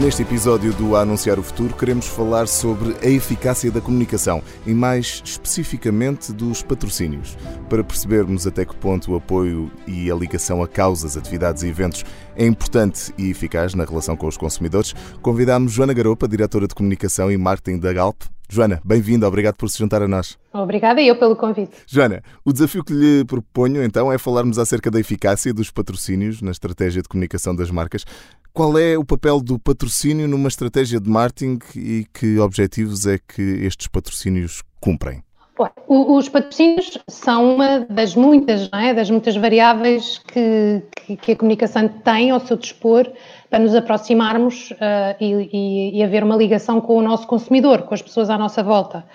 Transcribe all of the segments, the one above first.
Neste episódio do A Anunciar o Futuro, queremos falar sobre a eficácia da comunicação e, mais especificamente, dos patrocínios. Para percebermos até que ponto o apoio e a ligação a causas, atividades e eventos é importante e eficaz na relação com os consumidores, convidamos Joana Garopa, diretora de comunicação e marketing da Galp. Joana, bem-vinda, obrigado por se juntar a nós. Obrigada eu pelo convite. Joana, o desafio que lhe proponho então é falarmos acerca da eficácia dos patrocínios na estratégia de comunicação das marcas. Qual é o papel do patrocínio numa estratégia de marketing e que objetivos é que estes patrocínios cumprem? Os patrocínios são uma das muitas, é? das muitas variáveis que, que, a comunicação tem ao seu dispor para nos aproximarmos uh, e, e, e, haver uma ligação com o nosso consumidor, com as pessoas à nossa volta.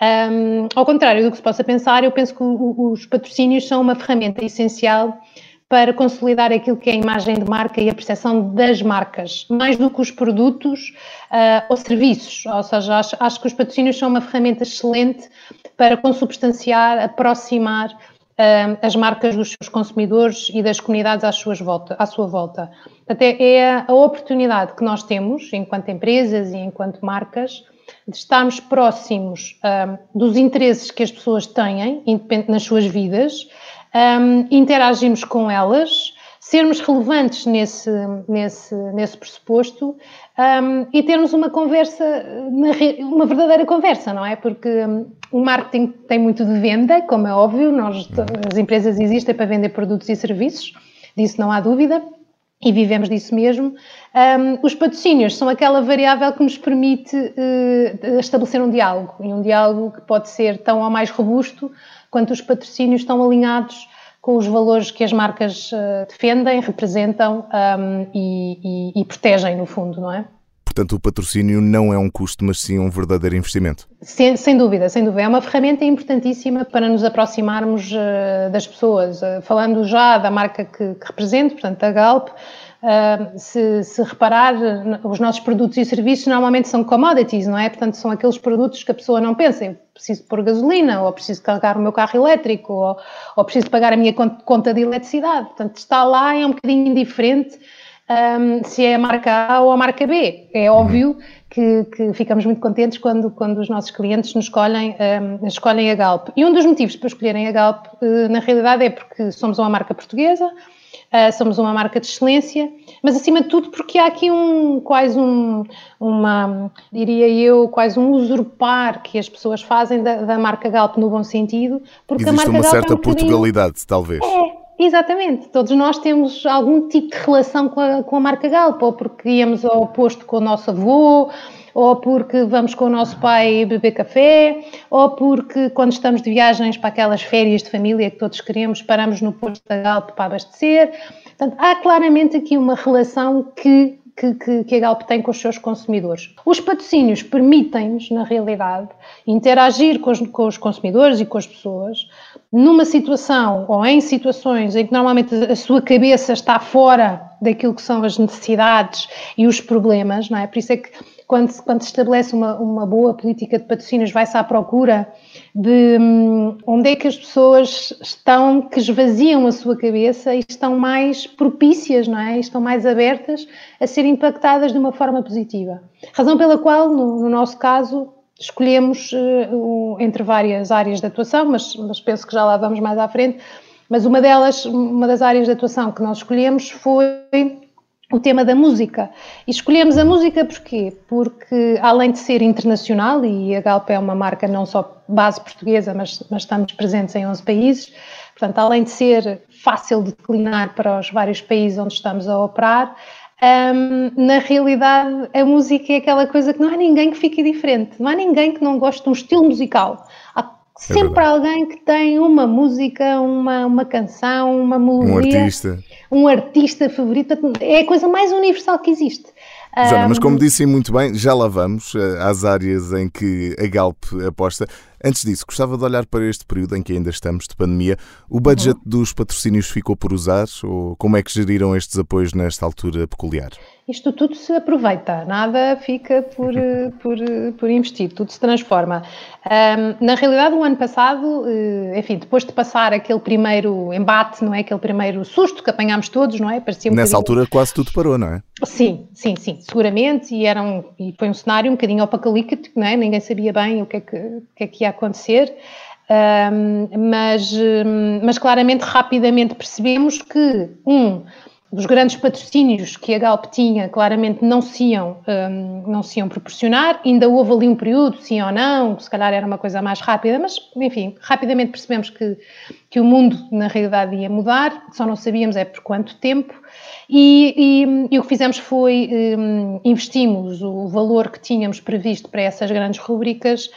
Um, ao contrário do que se possa pensar, eu penso que os patrocínios são uma ferramenta essencial para consolidar aquilo que é a imagem de marca e a percepção das marcas, mais do que os produtos uh, ou serviços. Ou seja, acho, acho, que os patrocínios são uma ferramenta excelente para consubstanciar, aproximar uh, as marcas dos seus consumidores e das comunidades às suas volta, à sua volta. Até é a oportunidade que nós temos, enquanto empresas e enquanto marcas, de estarmos próximos uh, dos interesses que as pessoas têm nas suas vidas um, interagirmos com elas, sermos relevantes nesse, nesse, nesse pressuposto um, e termos uma conversa, uma verdadeira conversa, não é? Porque um, o marketing tem muito de venda, como é óbvio, nós, as empresas existem para vender produtos e serviços, disso não há dúvida. E vivemos disso mesmo. Um, os patrocínios são aquela variável que nos permite uh, estabelecer um diálogo, e um diálogo que pode ser tão ou mais robusto quanto os patrocínios estão alinhados com os valores que as marcas uh, defendem, representam um, e, e, e, protegem, no fundo, não é? Portanto, o patrocínio não é um custo, mas sim um verdadeiro investimento. Sem, sem dúvida, sem dúvida. É uma ferramenta importantíssima para nos aproximarmos uh, das pessoas. Uh, falando já da marca que, que represento, portanto, a Galp, Se, se, reparar, os nossos produtos e serviços normalmente são commodities, não é? Portanto, são aqueles produtos que a pessoa não pensa, eu preciso pôr gasolina, ou preciso carregar o meu carro elétrico, ou, ou preciso pagar a minha conta de eletricidade. Portanto, está lá, é um bocadinho indiferente um, se é a marca A ou a marca B. É óbvio que, que, ficamos muito contentes quando, quando os nossos clientes nos escolhem, um, escolhem a Galp. E um dos motivos para escolherem a Galp, uh, na realidade, é porque somos uma marca portuguesa, Uh, somos uma marca de excelência, mas acima de tudo porque há aqui um quase um, uma, diria eu, quase um usurpar que as pessoas fazem da, da marca Galp no bom sentido, porque Existe a marca uma Galp certa é um Portugalidade, talvez. É, Exatamente, todos nós temos algum tipo de relação com a, com a marca Galp, ou porque íamos ao posto com o nosso avô, ou porque vamos com o nosso pai beber café, ou porque quando estamos de viagens para aquelas férias de família que todos queremos, paramos no posto da Galp para abastecer. Portanto, há claramente aqui uma relação que que, que, a Galp tem com os seus consumidores. Os patrocínios permitem-nos, na realidade, interagir com os, com os, consumidores e com as pessoas numa situação ou em situações em que normalmente a sua cabeça está fora daquilo que são as necessidades e os problemas, não é? Por isso é que quando, quando se estabelece uma, uma boa política de patrocínios, vai-se à procura de hum, onde é que as pessoas estão que esvaziam a sua cabeça e estão mais propícias, não é? estão mais abertas a ser impactadas de uma forma positiva. Razão pela qual, no, no nosso caso, escolhemos uh, entre várias áreas de atuação, mas, mas penso que já lá vamos mais à frente. Mas uma delas, uma das áreas de atuação que nós escolhemos foi o tema da música. E escolhemos a música porquê? Porque, além de ser internacional, e a Galp é uma marca não só base portuguesa, mas, mas estamos presentes em 11 países, portanto, além de ser fácil de declinar para os vários países onde estamos a operar, um, na realidade, a música é aquela coisa que não há ninguém que fique diferente, não há ninguém que não goste de um estilo musical. Há é sempre alguém que tem uma música, uma, uma canção, uma melodia. Um artista. Um artista favorito. É a coisa mais universal que existe. Joana, mas como disse muito bem, já lá vamos eh, às áreas em que a Galp aposta. Antes disso, gostava de olhar para este período em que ainda estamos de pandemia. O budget uhum. dos patrocínios ficou por usar ou como é que geriram estes apoios nesta altura peculiar? Isto tudo se aproveita, nada fica por, por, por investir, tudo se transforma. Um, na realidade, o ano passado, eh, enfim, depois de passar aquele primeiro embate, não é? Aquele primeiro susto que apanhámos todos, não é? Parecia um Nessa bocadinho... altura quase tudo parou, não é? Sim, sim, sim, seguramente, e, era um, e foi um cenário um bocadinho apocalíptico, não é? Ninguém sabia bem o que é que, o que, é que ia acontecer. Um, mas, mas claramente, rapidamente percebemos que, um, dos grandes patrocínios que a Galp tinha, claramente não se, iam, um, não se iam proporcionar. Ainda houve ali um período, sim ou não, se calhar era uma coisa mais rápida, mas, enfim, rapidamente percebemos que, que o mundo, na realidade, ia mudar, só não sabíamos é por quanto tempo. E, e, e o que fizemos foi um, investimos o valor que tínhamos previsto para essas grandes rubricas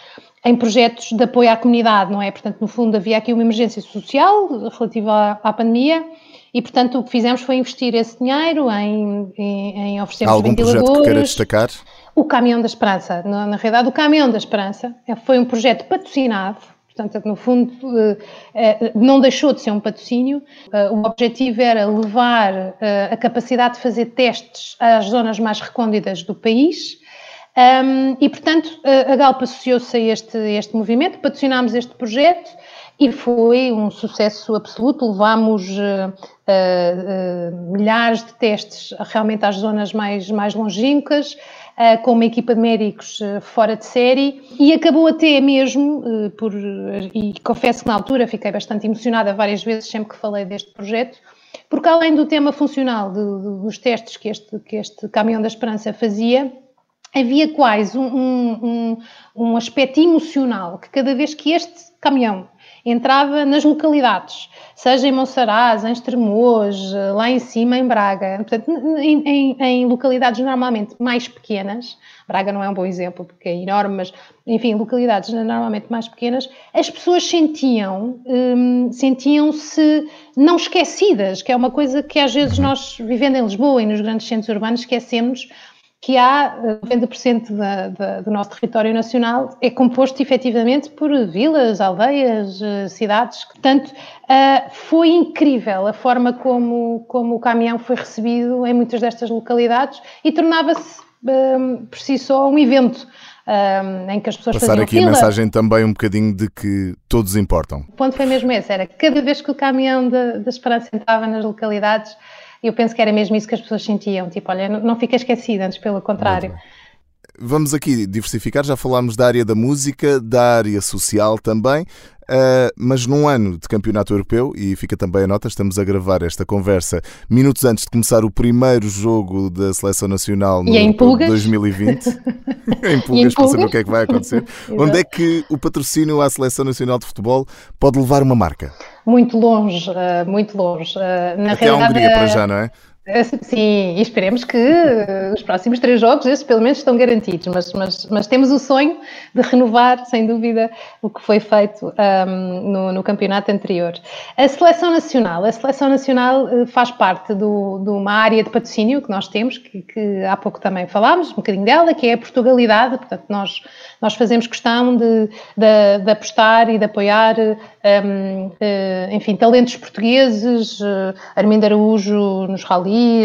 em projetos de apoio à comunidade, não é? Portanto, no fundo, havia aqui uma emergência social relativa à, à pandemia e, portanto, o que fizemos foi investir esse dinheiro em, em, em oferecer Há algum projeto que queira destacar? O Caminhão da Esperança. Na, na realidade, o Caminhão da Esperança foi um projeto patrocinado Portanto, no fundo, eh, eh, não deixou de ser um patrocínio. Eh, o objetivo era levar a capacidade de fazer testes às zonas mais recônditas do país. E, portanto, a Galpa associou-se a este, este movimento, patrocinámos este projeto e foi um sucesso absoluto. Levámos uh, uh, milhares de testes realmente às zonas mais, mais longínquas, uh, com uma equipa de médicos fora de série, e acabou até mesmo, por, e confesso que na altura fiquei bastante emocionada várias vezes sempre que falei deste projeto, porque além do tema funcional de, de, dos testes que este, que este Caminhão da Esperança fazia, havia quase um, um, um aspecto emocional que cada vez que este caminhão entrava nas localidades, seja em Monsaraz, em Estremoz, lá em cima em Braga, portanto, em, em, em, localidades normalmente mais pequenas, Braga não é um bom exemplo porque é enorme, mas enfim, localidades normalmente mais pequenas, as pessoas sentiam, hum, sentiam-se não esquecidas, que é uma coisa que às vezes nós, vivendo em Lisboa e nos grandes centros urbanos, esquecemos que há 90% eh, da, da, do nosso território nacional é composto efetivamente por vilas, aldeias, eh, cidades. Portanto, uh, foi incrível a forma como, como o caminhão foi recebido em muitas destas localidades e tornava-se por si só um evento. Um, em que as pessoas Passar aqui fila. a mensagem também um bocadinho de que todos importam. O ponto foi mesmo esse, era cada vez que o caminhão da Esperança entrava nas localidades, eu penso que era mesmo isso que as pessoas sentiam, tipo, olha, não fica esquecida, antes pelo contrário. Vamos aqui diversificar, já falámos da área da música, da área social também. Uh, mas num ano de campeonato europeu, e fica também a nota, estamos a gravar esta conversa minutos antes de começar o primeiro jogo da Seleção Nacional no em 2020. em pulgas, para saber o que é que vai acontecer. Onde é que o patrocínio à Seleção Nacional de Futebol pode levar uma marca? Muito longe, uh, muito longe. Uh, na Até realidade, a Hungria para já, não é? É, sim, esperemos que os próximos três jogos, esses pelo menos estão garantidos, mas, mas, mas temos o sonho de renovar, sem dúvida, o que foi feito um, no, no, campeonato anterior. A seleção nacional, a seleção nacional eh, faz parte do, de uma área de patrocínio que nós temos, que, que há pouco também falámos, um bocadinho dela, que é a Portugalidade, portanto nós, nós fazemos questão de, de, de apostar e de apoiar, um, eh, enfim, talentos portugueses, Armindo Araújo nos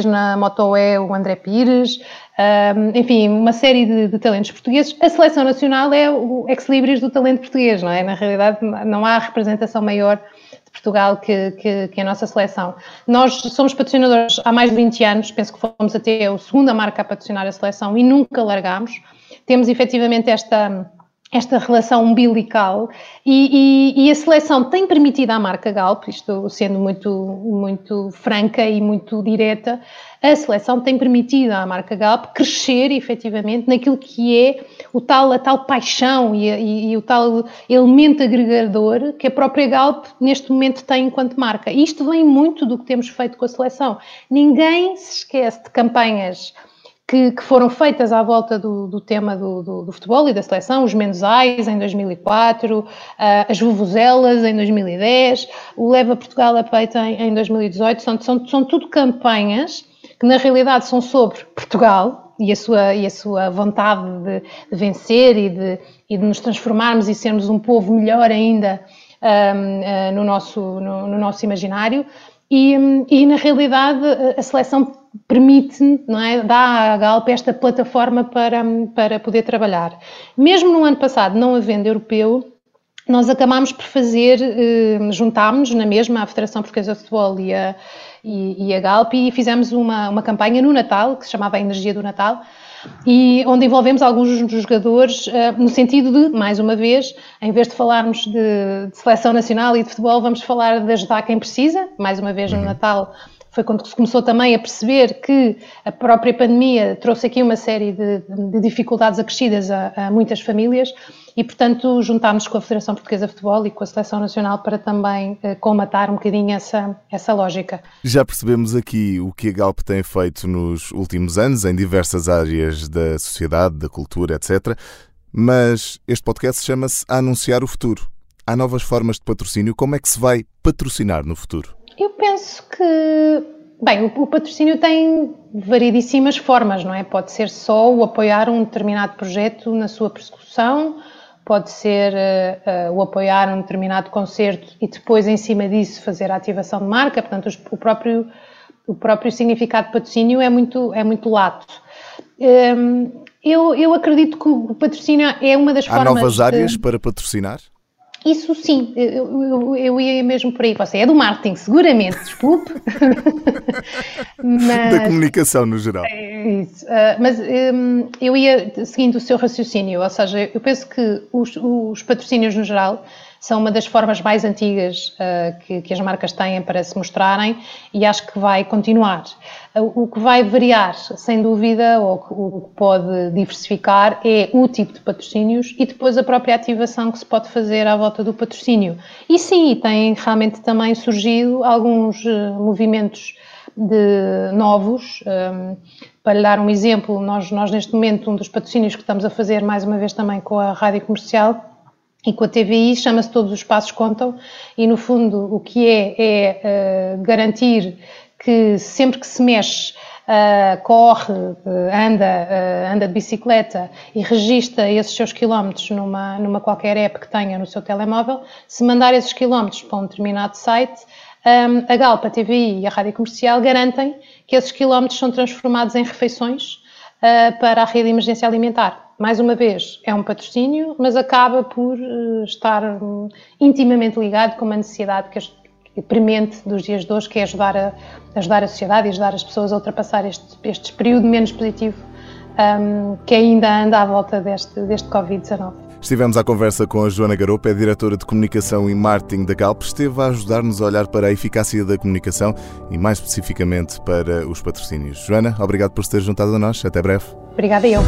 na Motoé o André Pires, um, enfim, uma série de, de, talentos portugueses. A seleção nacional é o ex-libris do talento português, não é? Na realidade, não há representação maior de Portugal que, que, que, a nossa seleção. Nós somos patrocinadores há mais de 20 anos, penso que fomos até a segunda marca a patrocinar a seleção e nunca largámos. Temos efetivamente esta esta relação umbilical e, e, e, a seleção tem permitido à marca Galp, isto sendo muito, muito franca e muito direta, a seleção tem permitido à marca Galp crescer efetivamente naquilo que é o tal, a tal paixão e, e, o tal elemento agregador que a própria Galp neste momento tem enquanto marca. E isto vem muito do que temos feito com a seleção. Ninguém se esquece de campanhas que, que, foram feitas à volta do, do tema do, do, do, futebol e da seleção, os mensais em 2004, uh, as vuvuzelas em 2010, o Leva Portugal a Peito em, em 2018, são, são, são tudo campanhas que na realidade são sobre Portugal, e, a sua, e a sua vontade de, de vencer e de, e de nos transformarmos e sermos um povo melhor ainda um, uh, ah, no, nosso, no, no, nosso imaginário. E, e, na realidade a seleção permite, não é, dá à Galp esta plataforma para, para poder trabalhar. Mesmo no ano passado, não havendo europeu, nós acabámos por fazer, eh, juntámos na mesma a Federação Portuguesa de Futebol e a, e, e a Galp e fizemos uma, uma campanha no Natal, que se chamava a Energia do Natal, e onde envolvemos alguns dos jogadores uh, no sentido de, mais uma vez, em vez de falarmos de, de, seleção nacional e de futebol, vamos falar de ajudar quem precisa. Mais uma vez, no uhum. Natal foi quando se começou também a perceber que a própria pandemia trouxe aqui uma série de, de dificuldades acrescidas a, a, muitas famílias e, portanto, juntámos com a Federação Portuguesa de Futebol e com a Seleção Nacional para também eh, comatar um bocadinho essa, essa lógica. Já percebemos aqui o que a Galp tem feito nos últimos anos em diversas áreas da sociedade, da cultura, etc. Mas este podcast chama-se Anunciar o Futuro. Há novas formas de patrocínio. Como é que se vai patrocinar no futuro? Eu penso que, bem, o, o, patrocínio tem variedíssimas formas, não é? Pode ser só o apoiar um determinado projeto na sua persecução, pode ser uh, uh, o apoiar um determinado concerto e depois, em cima disso, fazer a ativação de marca. Portanto, os, o, próprio, o próprio significado de patrocínio é muito, é muito lato. Um, ehm, eu, eu acredito que o patrocínio é uma das Há formas. Há novas áreas de... para patrocinar? Isso sim, eu, eu, eu, ia mesmo por aí. Você é do marketing, seguramente, desculpe. mas, da comunicação no geral. É isso. Uh, mas um, eu ia seguindo o seu raciocínio, ou seja, eu penso que os, os patrocínios no geral são uma das formas mais antigas uh, que, que, as marcas têm para se mostrarem e acho que vai continuar. Uh, o que vai variar, sem dúvida, ou o que pode diversificar é o tipo de patrocínios e depois a própria ativação que se pode fazer à volta do patrocínio. E sim, tem realmente também surgido alguns uh, movimentos de novos. Um, para lhe dar um exemplo, nós, nós neste momento, um dos patrocínios que estamos a fazer, mais uma vez também com a rádio comercial, e com a TVI chama-se Todos os Passos Contam, e no fundo o que é é uh, garantir que sempre que se mexe, uh, corre, uh, anda, anda de bicicleta e registra esses seus quilómetros numa, numa qualquer app que tenha no seu telemóvel, se mandar esses quilómetros para um determinado site, um, a Galpa, a TVI e a Rádio Comercial garantem que esses quilómetros são transformados em refeições para a rede de emergência alimentar mais uma vez, é um patrocínio, mas acaba por uh, estar um, intimamente ligado com uma necessidade que, é premente dos dias de hoje, que é ajudar a, ajudar a sociedade e ajudar as pessoas a ultrapassar este, este período menos positivo um, que ainda anda à volta deste, deste Covid-19. Estivemos à conversa com a Joana Garopa, é diretora de comunicação e marketing da Galp. Esteve a ajudar-nos a olhar para a eficácia da comunicação e, mais especificamente, para os patrocínios. Joana, obrigado por se ter juntado a nós. Até breve. Obrigada eu.